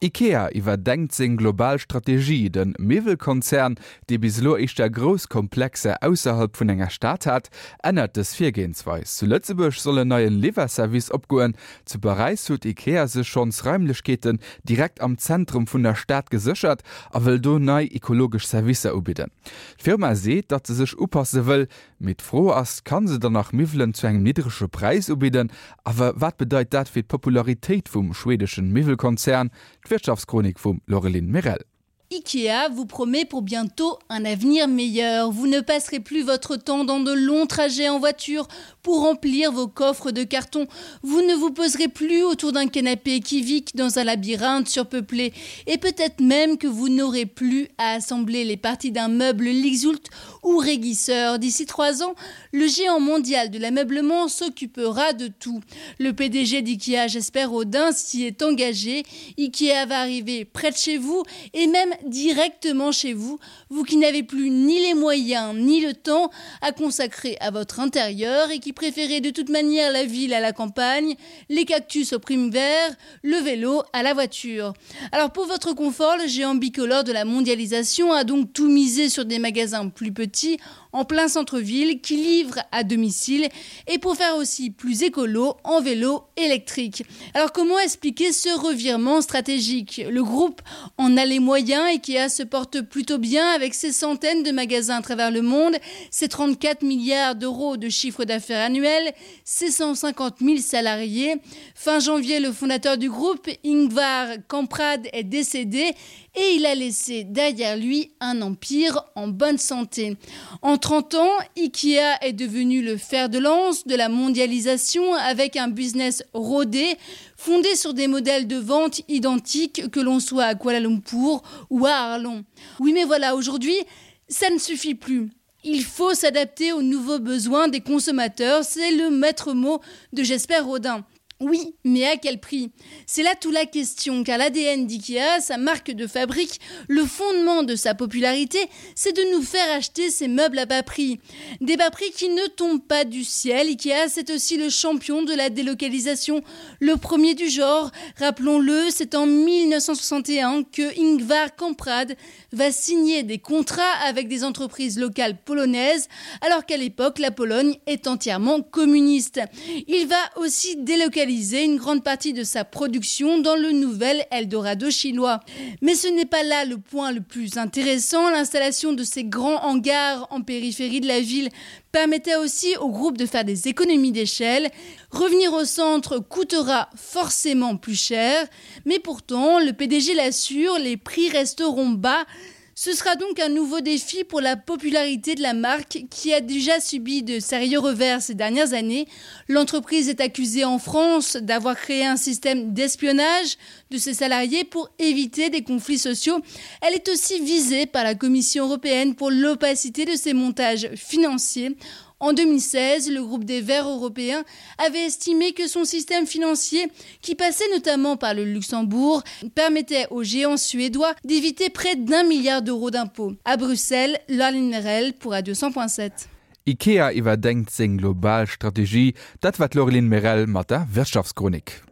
IKEA iwwerdenkt seg Globalstrategie den Mewelkonzern, de bislo ich der Groskomplexe ausserhalb vun enger Staat hat, ändert es Viergehensweis. Zu Lützeburg solle neuen Liverservice opgoen, zu Bereis hut IKEA se schons Räumlichkeiten direkt am Zentrum vun der Stadt gesichert, a will do nei ekologisch Service ubiden. Firma seht, dat ze sech oppasse will, mit froh ass kann se danach Mivelen zu eng niedrigsche Preis ubiden, aber wat bedeit dat fir d Popularität vum schwedischen Mivelkonzern, d'Wirtschaftskronik vum Lorelin Merell. IKEA vous promet pour bientôt un avenir meilleur. Vous ne passerez plus votre temps dans de longs trajets en voiture pour remplir vos coffres de carton. Vous ne vous poserez plus autour d'un canapé équivique dans un labyrinthe surpeuplé. Et peut-être même que vous n'aurez plus à assembler les parties d'un meuble Lixult ou réguisseur. D'ici trois ans, le géant mondial de l'ameublement s'occupera de tout. Le PDG d'IKEA, j'espère Odin, s'y est engagé. IKEA va arriver près de chez vous et même directement chez vous, vous qui n'avez plus ni les moyens ni le temps à consacrer à votre intérieur et qui préférez de toute manière la ville à la campagne, les cactus au prime vert, le vélo à la voiture. Alors pour votre confort, le géant bicolore de la mondialisation a donc tout misé sur des magasins plus petits en plein centre-ville qui livre à domicile et pour faire aussi plus écolo en vélo électrique. Alors comment expliquer ce revirement stratégique? Le groupe en a les moyens et qui a se porte plutôt bien avec ses centaines de magasins à travers le monde, ses 34 milliards d'euros de chiffre d'affaires annuel, ses 150 000 salariés. Fin janvier, le fondateur du groupe, Ingvar Kamprad, est décédé et il a laissé derrière lui un empire en bonne santé. 30 ans, IKEA est devenu le fer de lance de la mondialisation avec un business rodé, fondé sur des modèles de vente identiques que l'on soit à Kuala Lumpur ou à Arlon. Oui mais voilà, aujourd'hui, ça ne suffit plus. Il faut s'adapter aux nouveaux besoins des consommateurs, c'est le maître mot de Jesper Rodin. Oui, mais à quel prix? C'est là tout la question, car l'ADN d'IKEA, sa marque de fabrique, le fondement de sa popularité, c'est de nous faire acheter ces meubles à bas prix. Des bas prix qui ne tombent pas du ciel, IKEA c'est aussi le champion de la délocalisation, le premier du genre. Rappelons-le, c'est en 1961 que Ingvar Kamprad va signer des contrats avec des entreprises locales polonaises, alors qu'à l'époque la Pologne est entièrement communiste. Il va aussi délocaliser une grande partie de sa production dans le nouvel Eldorado chinois. Mais ce n'est pas là le point le plus intéressant. L'installation de ces grands hangars en périphérie de la ville permettait aussi au groupe de faire des économies d'échelle. Revenir au centre coûtera forcément plus cher, mais pourtant le PDG l'assure, les prix resteront bas, Ce sera donc un nouveau défi pour la popularité de la marque qui a déjà subi de sérieux revers ces dernières années. L'entreprise est accusée en France d'avoir créé un système d'espionnage de ses salariés pour éviter des conflits sociaux. Elle est aussi visée par la Commission européenne pour l'opacité de ses montages financiers. En 2016, le groupe des Verts européens avait estimé que son système financier, qui passait notamment par le Luxembourg, permettait aux géants suédois d'éviter près d'un milliard d'euros d'impôts. À Bruxelles, Larline Merel pour Radio 100.7. IKEA iwwer denkt seg Globalstrategie, dat wat Lorlin Merel mat der.